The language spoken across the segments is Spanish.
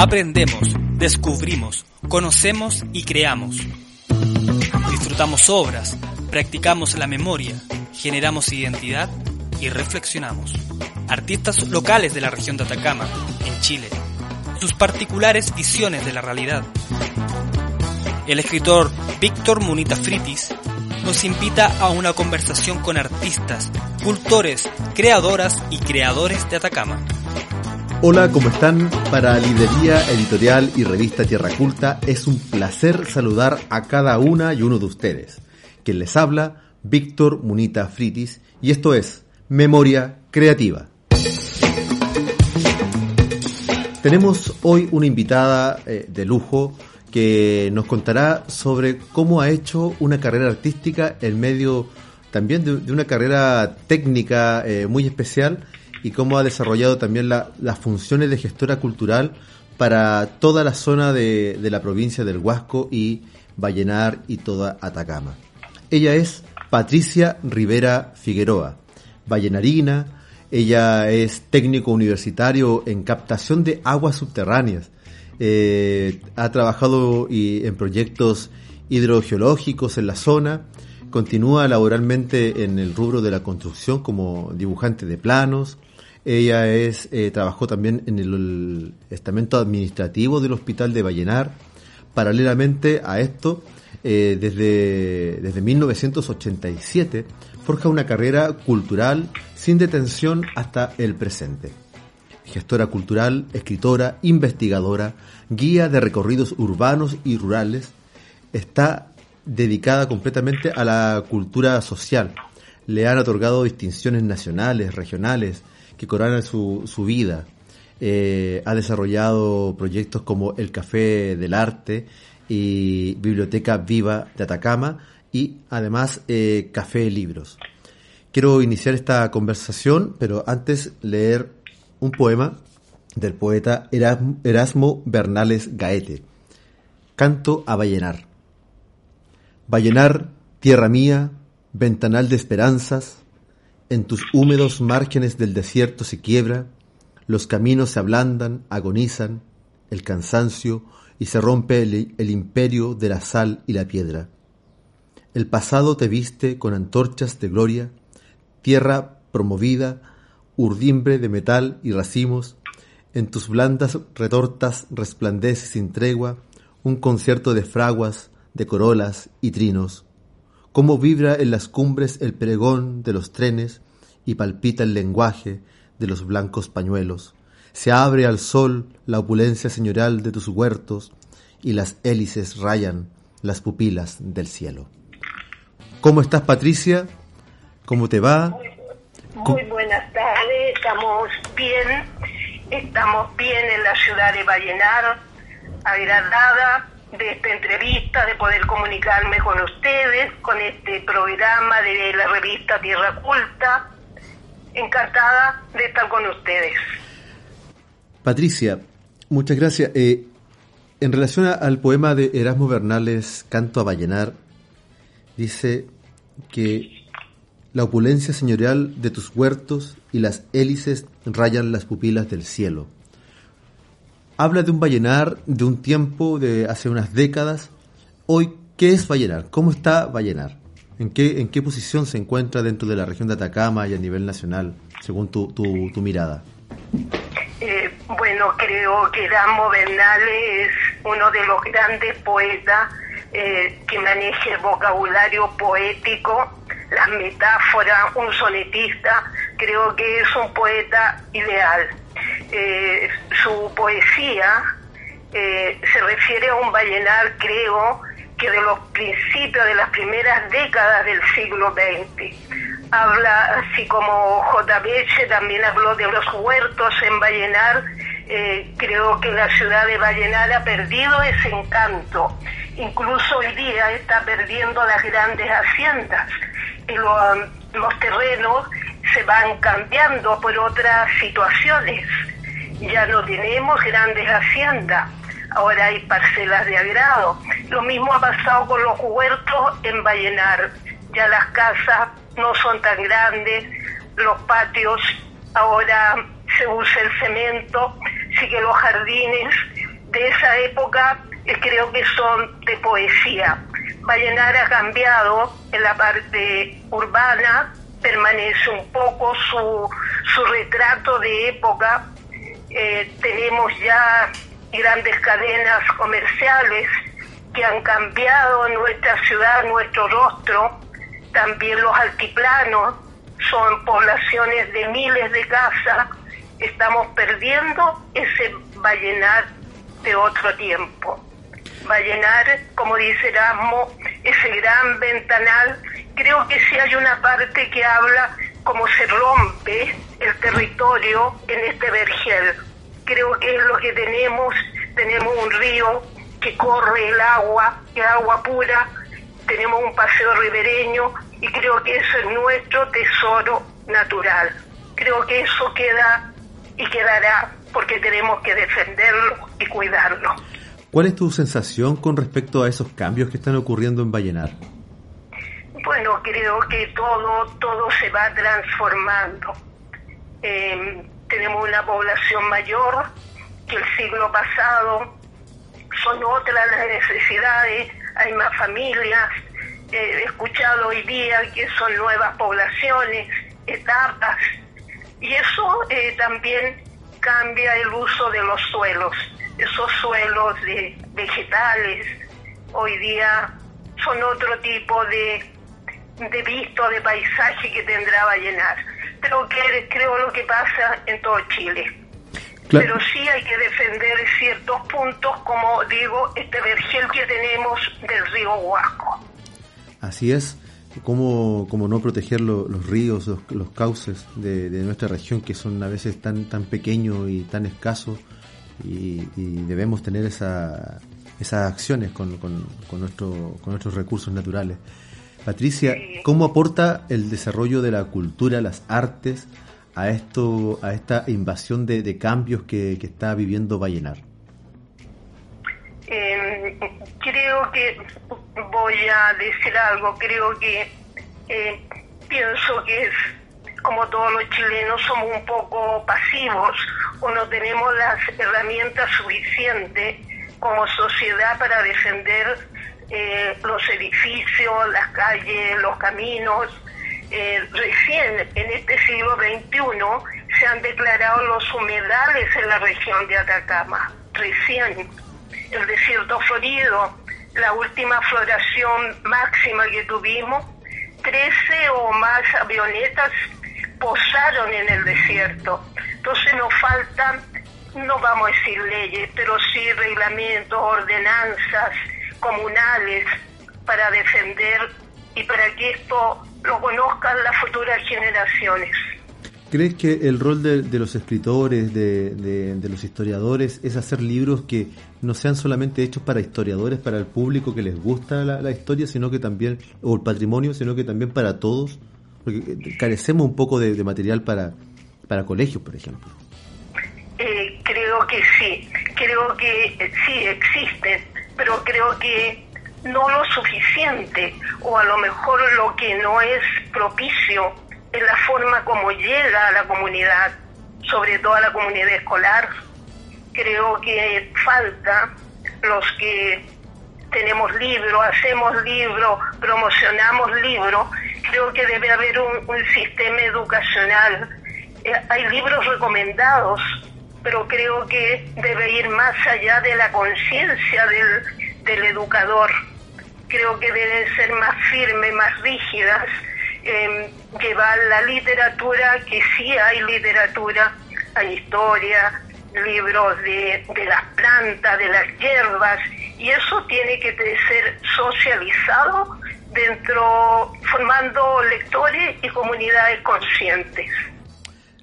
Aprendemos, descubrimos, conocemos y creamos. Disfrutamos obras, practicamos la memoria, generamos identidad y reflexionamos. Artistas locales de la región de Atacama, en Chile. Sus particulares visiones de la realidad. El escritor Víctor Munita Fritis nos invita a una conversación con artistas, cultores, creadoras y creadores de Atacama. Hola, ¿cómo están? Para Librería Editorial y Revista Tierra Culta es un placer saludar a cada una y uno de ustedes. Quien les habla, Víctor Munita Fritis, y esto es Memoria Creativa. Tenemos hoy una invitada eh, de lujo que nos contará sobre cómo ha hecho una carrera artística en medio también de, una carrera técnica eh, muy especial y cómo ha desarrollado también las funciones de gestora cultural para toda la zona de, la provincia del Huasco y Vallenar y toda Atacama. Ella es Patricia Rivera Figueroa, vallenarina, ella es técnico universitario en captación de aguas subterráneas, eh, ha trabajado en proyectos hidrogeológicos en la zona, continúa laboralmente en el rubro de la construcción como dibujante de planos, ella es, eh, trabajó también en el, estamento administrativo del Hospital de Vallenar. Paralelamente a esto, eh, desde, desde 1987, forja una carrera cultural sin detención hasta el presente. Gestora cultural, escritora, investigadora, guía de recorridos urbanos y rurales, está dedicada completamente a la cultura social. Le han otorgado distinciones nacionales, regionales, que coronan su, su vida. Eh, ha desarrollado proyectos como el Café del Arte y Biblioteca Viva de Atacama y además eh, Café Libros. Quiero iniciar esta conversación, pero antes leer un poema del poeta Erasmo Bernales Gaete. Canto a Vallenar. Vallenar, tierra mía, ventanal de esperanzas, en tus húmedos márgenes del desierto se quiebra, los caminos se ablandan, agonizan, el cansancio y se rompe el, imperio de la sal y la piedra. El pasado te viste con antorchas de gloria, tierra promovida, urdimbre de metal y racimos, en tus blandas retortas resplandece sin tregua un concierto de fraguas, de corolas y trinos cómo vibra en las cumbres el pregón de los trenes y palpita el lenguaje de los blancos pañuelos. Se abre al sol la opulencia señorial de tus huertos y las hélices rayan las pupilas del cielo. ¿Cómo estás, Patricia? ¿Cómo te va? Muy, buenas tardes, estamos bien, estamos bien en la ciudad de Vallenar, agradada de esta entrevista, de poder comunicarme con ustedes, con este programa de la revista Tierra Culta. Encantada de estar con ustedes. Patricia, muchas gracias. Eh, en relación al poema de Erasmo Bernales, Canto a Vallenar, dice que la opulencia señorial de tus huertos y las hélices rayan las pupilas del cielo habla de un Vallenar de un tiempo, de hace unas décadas. Hoy, ¿qué es Vallenar? ¿Cómo está Vallenar? ¿En qué, en qué posición se encuentra dentro de la región de Atacama y a nivel nacional, según tu, tu, mirada? Eh, bueno, creo que Ramo Bernal es uno de los grandes poetas eh, que maneja el vocabulario poético, las metáforas, un sonetista. Creo que es un poeta ideal eh, su poesía eh, se refiere a un Vallenar, creo, que de los principios de las primeras décadas del siglo XX. Habla, así como J. también habló de los huertos en Vallenar, eh, creo que la ciudad de Vallenar ha perdido ese encanto. Incluso hoy día está perdiendo las grandes haciendas. Y los terrenos se van cambiando por otras situaciones ya no tenemos grandes haciendas, ahora hay parcelas de agrado. Lo mismo ha pasado con los huertos en Vallenar, ya las casas no son tan grandes, los patios ahora se usa el cemento, sí que los jardines de esa época creo que son de poesía. Vallenar ha cambiado en la parte urbana, permanece un poco su, su retrato de época. Eh, tenemos ya grandes cadenas comerciales que han cambiado nuestra ciudad, nuestro rostro. También los altiplanos son poblaciones de miles de casas. Estamos perdiendo ese vallenar de otro tiempo va a llenar, como dice Erasmo, ese gran ventanal. Creo que sí hay una parte que habla cómo se rompe el territorio en este vergel. Creo que es lo que tenemos. Tenemos un río que corre el agua, que agua pura. Tenemos un paseo ribereño y creo que eso es nuestro tesoro natural. Creo que eso queda y quedará porque tenemos que defenderlo y cuidarlo. ¿Cuál es tu sensación con respecto a esos cambios que están ocurriendo en Vallenar? Bueno, creo que todo, todo se va transformando. Em, tenemos una población mayor que el siglo pasado, son otras las necesidades, hay más familias, he escuchado hoy día que son nuevas poblaciones, etapas, y eso eh, también cambia el uso de los suelos. Esos suelos de vegetales hoy día son otro tipo de, de visto, de paisaje que tendrá Vallenar. Pero que creo lo que pasa en todo Chile. Pero sí hay que defender ciertos puntos, como digo, este vergel que tenemos del río Huasco. Así es. ¿Cómo, cómo no proteger los ríos, los, cauces de, de, nuestra región que son a veces tan, tan pequeños y tan escasos? y, debemos tener esa, esas acciones con, con, con, nuestro, con nuestros recursos naturales. Patricia, ¿cómo aporta el desarrollo de la cultura, las artes, a esto, a esta invasión de, cambios que, está viviendo Vallenar? Em, creo que voy a decir algo, creo que eh, pienso que es como todos los chilenos somos un poco pasivos o no tenemos las herramientas suficientes como sociedad para defender eh, los edificios, las calles, los caminos. Eh, recién en este siglo XXI se han declarado los humedales en la región de Atacama. Recién el desierto florido, la última floración máxima que tuvimos, 13 o más avionetas posaron en el desierto. Entonces nos faltan, no vamos a decir leyes, pero sí reglamentos, ordenanzas comunales para defender y para que esto lo conozcan las futuras generaciones. ¿Crees que el rol de, los escritores, de, los historiadores, es hacer libros que no sean solamente hechos para historiadores, para el público que les gusta la, la historia, sino que también, o el patrimonio, sino que también para todos? Porque carecemos un poco de, material para, para colegios, por ejemplo. Eh, creo que sí, creo que eh, sí existen, que no lo suficiente, o a lo mejor lo que no es propicio es la forma como llega a la comunidad, sobre todo a la comunidad escolar. Creo que falta los que tenemos libros, hacemos libros, promocionamos libros, creo que debe haber un, sistema educacional. Eh, hay libros recomendados, pero creo que debe ir más allá de la conciencia del, del educador. Creo que deben ser más firmes, más rígidas, eh, llevar la literatura, que sí hay literatura, hay historia, libros de, de las plantas, de las hierbas, y eso tiene que ser socializado dentro, formando lectores y comunidades conscientes.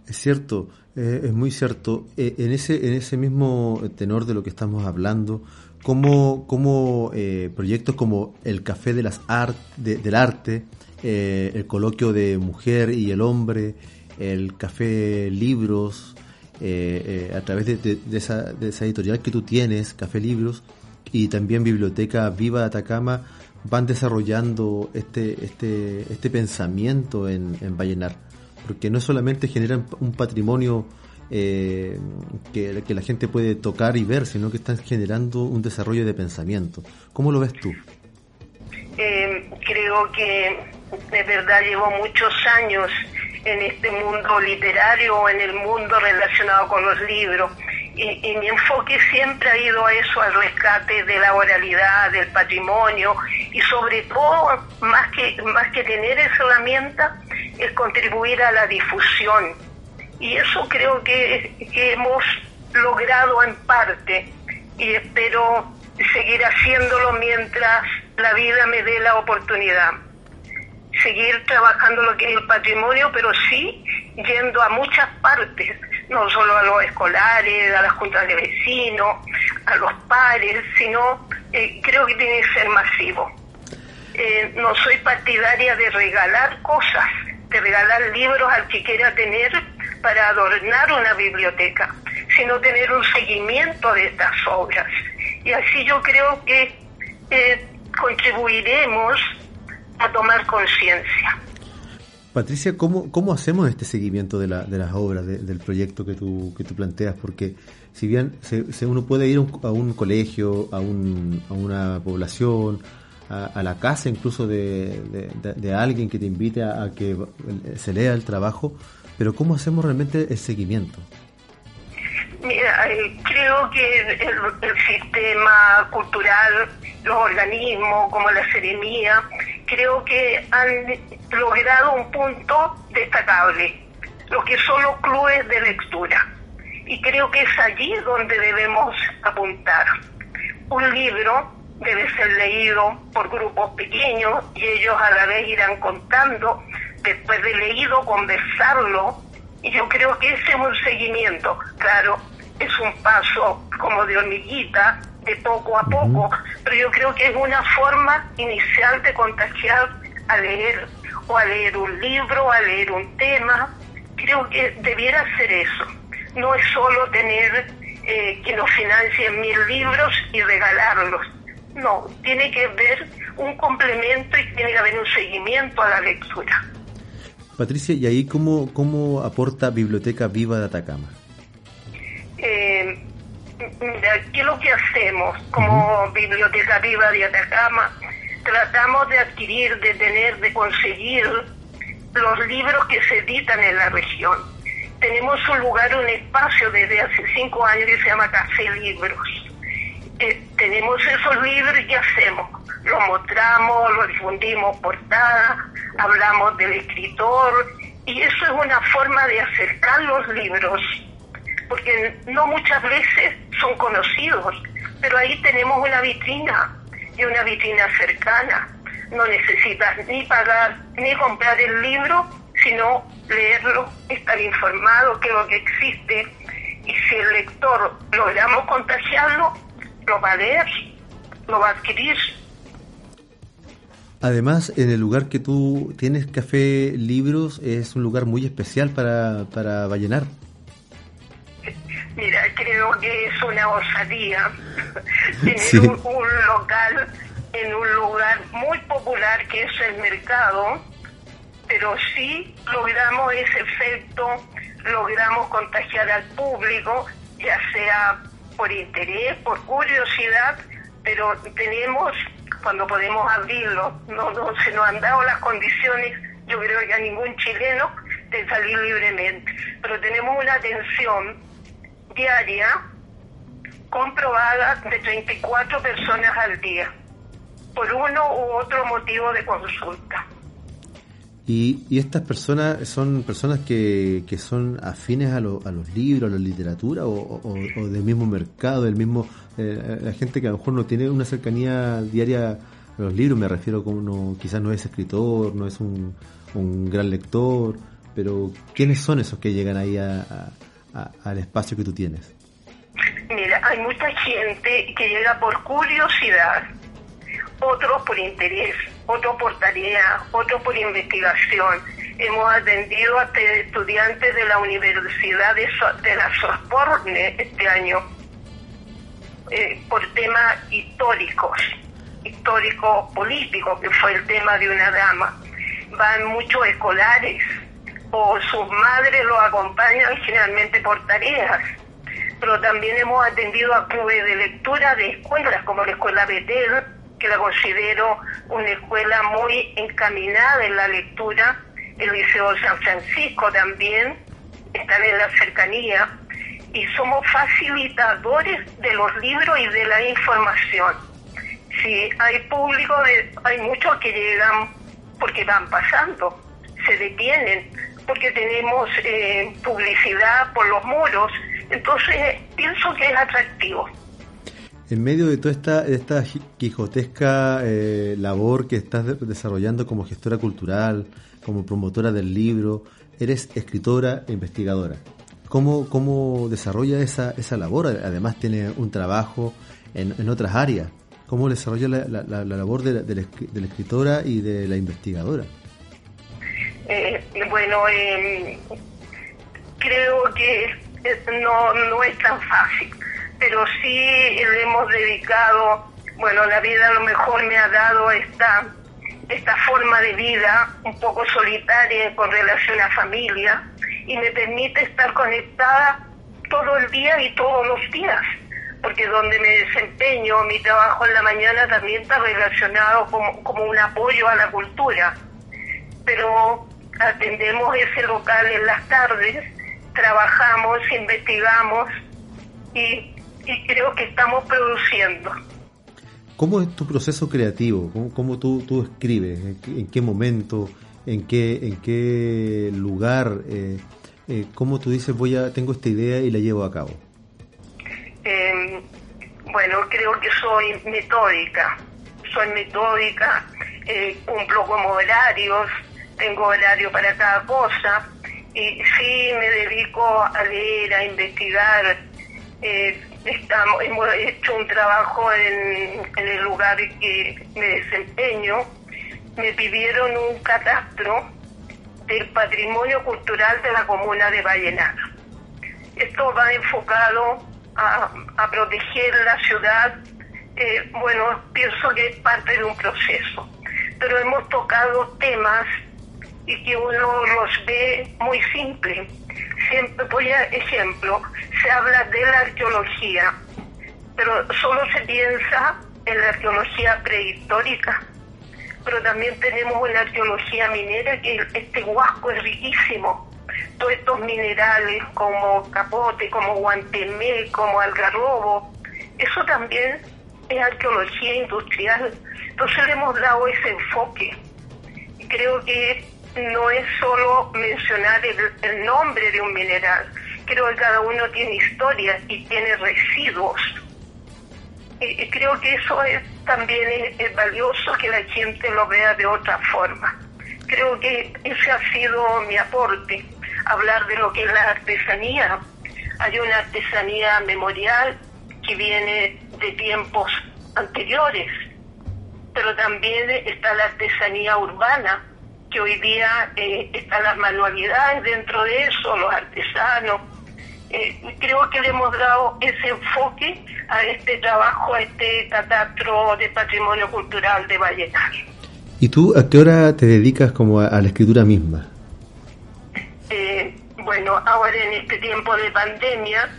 Es cierto, eh, es muy cierto. Eh, en, ese, en ese mismo tenor de lo que estamos hablando, como, como eh, proyectos como el Café de las Art, del Arte, el coloquio de Mujer y el Hombre, el Café Libros, a través de, esa, de esa editorial que tú tienes, Café Libros, y también Biblioteca Viva de Atacama, van desarrollando este, este, este pensamiento en, en Vallenar, porque no solamente generan un patrimonio eh, que, la gente puede tocar y ver, sino que están generando un desarrollo de pensamiento. ¿Cómo lo ves tú? Eh, creo que de verdad llevo muchos años en este mundo literario, en el mundo relacionado con los libros. Y, mi enfoque siempre ha ido a eso, al rescate de la oralidad, del patrimonio y sobre todo, más que, más que tener esa herramienta, es contribuir a la difusión. Y eso creo que, hemos logrado en parte y espero seguir haciéndolo mientras la vida me dé la oportunidad seguir trabajando lo que es el patrimonio, pero sí yendo a muchas partes, no solo a los escolares, a las juntas de vecinos, a los pares, sino eh, creo que tiene que ser masivo. Eh, no soy partidaria de regalar cosas, de regalar libros al que quiera tener para adornar una biblioteca, sino tener un seguimiento de estas obras. Y así yo creo que eh, contribuiremos a tomar conciencia. Patricia, ¿cómo, ¿cómo hacemos este seguimiento de, la, de las obras, del proyecto que tú, que tú planteas? Porque si bien se, uno puede ir a un colegio, a, un, a una población, a, la casa incluso de, de, alguien que te invite a, que se lea el trabajo, pero ¿cómo hacemos realmente el seguimiento? Mira, eh, creo que el, el, sistema cultural, los organismos como la Seremía, creo que han logrado un punto destacable, lo que son los clubes de lectura. Y creo que es allí donde debemos apuntar. Un libro debe ser leído por grupos pequeños y ellos a la vez irán contando, después de leído, conversarlo. Y yo creo que ese es un seguimiento. Claro, es un paso como de hormiguita, de poco a poco, pero yo creo que es una forma inicial de contagiar a leer, o a leer un libro, a leer un tema. Creo que debiera ser eso. No es solo tener eh, que nos financien mil libros y regalarlos. No, tiene que haber un complemento y tiene que haber un seguimiento a la lectura. Patricia, ¿y ahí cómo, cómo aporta Biblioteca Viva de Atacama? Eh, ¿qué es lo que hacemos como Biblioteca Viva de Atacama? Tratamos de adquirir, de tener, de conseguir los libros que se editan en la región. Tenemos un lugar, un espacio desde hace cinco años que se llama Café Libros. Eh, tenemos esos libros y ¿qué hacemos? Los mostramos, los difundimos portada, hablamos del escritor y eso es una forma de acercar los libros porque no muchas veces son conocidos, pero ahí tenemos una vitrina y una vitrina cercana. No necesitas ni pagar ni comprar el libro, sino leerlo, estar informado que lo que existe y si el lector logramos contagiarlo, lo va a leer, lo va a adquirir. Además, en el lugar que tú tienes Café Libros es un lugar muy especial para, para Vallenar. Mira, creo que es una osadía tener un, local en un lugar muy popular que es el mercado, pero sí logramos ese efecto, logramos contagiar al público, ya sea por interés, por curiosidad, pero tenemos, cuando podemos abrirlo, no, se nos han dado las condiciones, yo creo que a ningún chileno, de salir libremente, pero tenemos una atención diaria comprobada de 34 personas al día, por uno u otro motivo de consulta. Y, y estas personas son personas que, que son afines a, a los libros, a la literatura o, del mismo mercado, del mismo eh, la gente que a lo mejor no tiene una cercanía diaria a los libros, me refiero como quizás no es escritor, no es un, un gran lector, pero ¿quiénes son esos que llegan ahí a, al espacio que tú tienes? Mira, hay mucha gente que llega por curiosidad, otros por interés, otros por tarea, otros por investigación. Hemos atendido a estudiantes de la Universidad de, de la Sorbonne este año eh, por temas históricos, históricos políticos, que fue el tema de una dama. Van muchos escolares, o sus madres lo acompañan generalmente por tareas. Pero también hemos atendido a clubes de lectura de escuelas como la Escuela Betel, que la considero una escuela muy encaminada en la lectura, el Liceo San Francisco también, están en la cercanía, y somos facilitadores de los libros y de la información. Si hay público, hay muchos que llegan porque van pasando, se detienen, porque tenemos eh, publicidad por los muros, entonces pienso que es atractivo. En medio de toda esta, esta quijotesca eh, labor que estás desarrollando como gestora cultural, como promotora del libro, eres escritora e investigadora. ¿Cómo, cómo desarrolla esa, esa labor? Además tiene un trabajo en, en otras áreas. ¿Cómo desarrolla la, la, labor de la, de la, escritora y de la investigadora? Eh, bueno, eh, creo que no, no es tan fácil pero sí le hemos dedicado, bueno, la vida a lo mejor me ha dado esta, esta forma de vida un poco solitaria con relación a familia y me permite estar conectada todo el día y todos los días, porque donde me desempeño, mi trabajo en la mañana también está relacionado como, como un apoyo a la cultura, pero atendemos ese local en las tardes, trabajamos, investigamos y y creo que estamos produciendo. ¿Cómo es tu proceso creativo? ¿Cómo, cómo tú, tú, escribes? ¿En qué, momento? ¿En qué, en qué lugar? Eh, eh, ¿Cómo tú dices, voy a, tengo esta idea y la llevo a cabo? Em, bueno, creo que soy metódica. Soy metódica, eh, cumplo como horarios, tengo horario para cada cosa y sí me dedico a leer, a investigar. Eh, Estamos, hemos hecho un trabajo en, el lugar que me desempeño. Me pidieron un catastro del patrimonio cultural de la comuna de Vallenar. Esto va enfocado a, proteger la ciudad. Eh, bueno, pienso que es parte de un proceso, pero hemos tocado temas y que uno los ve muy simples siempre, a ejemplo, se habla de la arqueología, pero solo se piensa en la arqueología prehistórica, pero también tenemos una arqueología minera que este huasco es riquísimo. Todos estos minerales como capote, como guantemé, como algarrobo, eso también es arqueología industrial. Entonces le hemos dado ese enfoque. Creo que no es solo mencionar el, nombre de un mineral, creo que cada uno tiene historia y tiene residuos. Y, creo que eso es, también es, valioso que la gente lo vea de otra forma. Creo que ese ha sido mi aporte, hablar de lo que es la artesanía. Hay una artesanía memorial que viene de tiempos anteriores, pero también está la artesanía urbana, que hoy día eh, están las manualidades dentro de eso, los artesanos. Eh, creo que le hemos dado ese enfoque a este trabajo, a este catastro de patrimonio cultural de Vallenar. ¿Y tú a qué hora te dedicas como a, la escritura misma? Eh, bueno, ahora en este tiempo de pandemia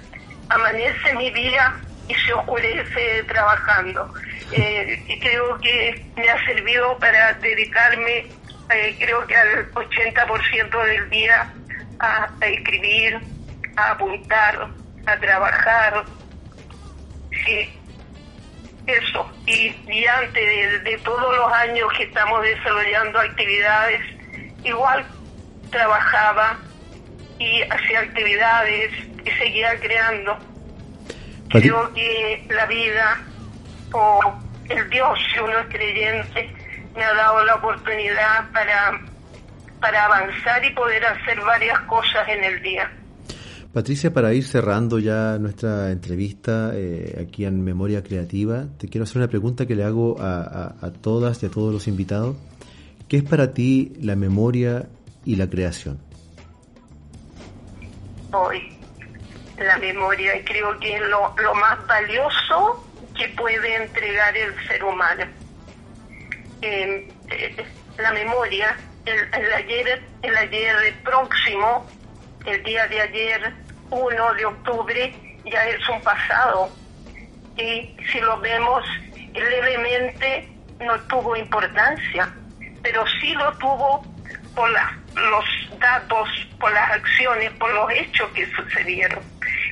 amanece mi día y se oscurece trabajando. y creo que me ha servido para dedicarme eh, creo que al 80% del día a, escribir, a apuntar, a trabajar. Sí, eso. Y, y antes de, todos los años que estamos desarrollando actividades, igual trabajaba y hacía actividades y seguía creando. Creo que la vida o el Dios, si uno es creyente, me ha dado la oportunidad para, para avanzar y poder hacer varias cosas en el día. Patricia, para ir cerrando ya nuestra entrevista eh, aquí en Memoria Creativa, te quiero hacer una pregunta que le hago a, a, todas y a todos los invitados. ¿Qué es para ti la memoria y la creación? Hoy, la memoria creo que es lo, lo más valioso que puede entregar el ser humano eh, la memoria el, ayer, el ayer próximo, el día de ayer, 1 de octubre, ya es un pasado. Y si lo vemos levemente, no tuvo importancia, pero sí lo tuvo por los datos, por las acciones, por los hechos que sucedieron.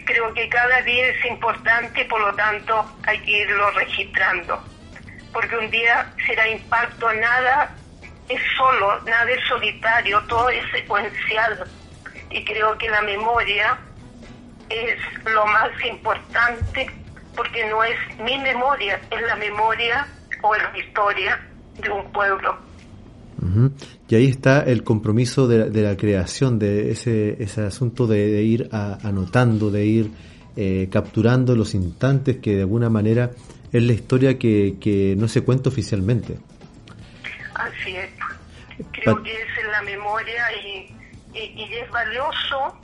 Creo que cada día es importante, por lo tanto hay que irlo registrando, porque un día será impacto, nada es solo, nada es solitario, todo es secuencial. Y creo que la memoria es lo más importante porque no es mi memoria, es la memoria o la historia de un pueblo. Y ahí está el compromiso de, la creación, de ese, ese asunto de, ir anotando, de ir eh, capturando los instantes que de alguna manera es la historia que, que no se cuenta oficialmente. Así es. Creo que es en la memoria y, y, es valioso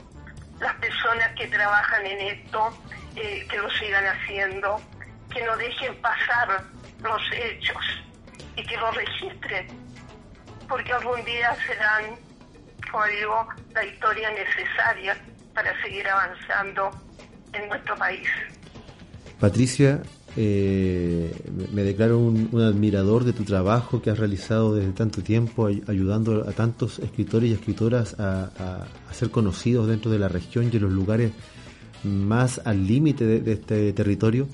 las personas que trabajan en esto, eh, que lo sigan haciendo, que no dejen pasar los hechos y que lo registren, porque algún día serán, como digo, la historia necesaria para seguir avanzando en nuestro país. Patricia, eh, me declaro un, admirador de tu trabajo que has realizado desde tanto tiempo, ayudando a tantos escritores y escritoras a, ser conocidos dentro de la región y en los lugares más al límite de, este territorio.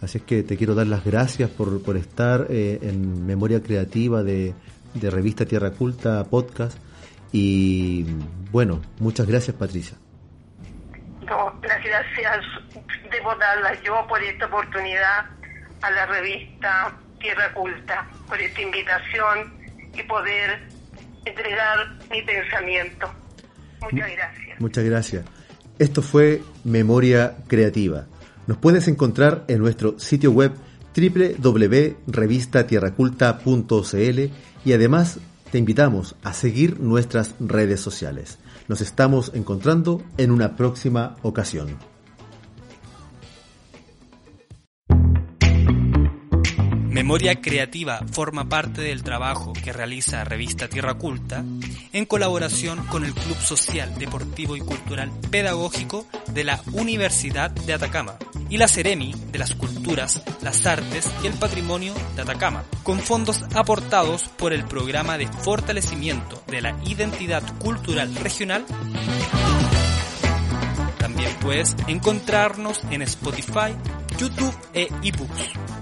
Así es que te quiero dar las gracias por, por estar eh, en Memoria Creativa de, de Revista Tierra Culta Podcast. Y bueno, muchas gracias Patricia. No, gracias debo darlas yo por esta oportunidad a la revista Tierra Culta, por esta invitación y poder entregar mi pensamiento. Muchas gracias. Muchas gracias. Esto fue Memoria Creativa. Nos puedes encontrar en nuestro sitio web www.revistatierraculta.cl y además te invitamos a seguir nuestras redes sociales. Nos estamos encontrando en una próxima ocasión. Memoria Creativa forma parte del trabajo que realiza Revista Tierra Culta en colaboración con el Club Social, Deportivo y Cultural Pedagógico de la Universidad de Atacama y la Ceremi de las Culturas, las Artes y el Patrimonio de Atacama, con fondos aportados por el Programa de Fortalecimiento de la Identidad Cultural Regional. También puedes encontrarnos en Spotify, YouTube e eBooks.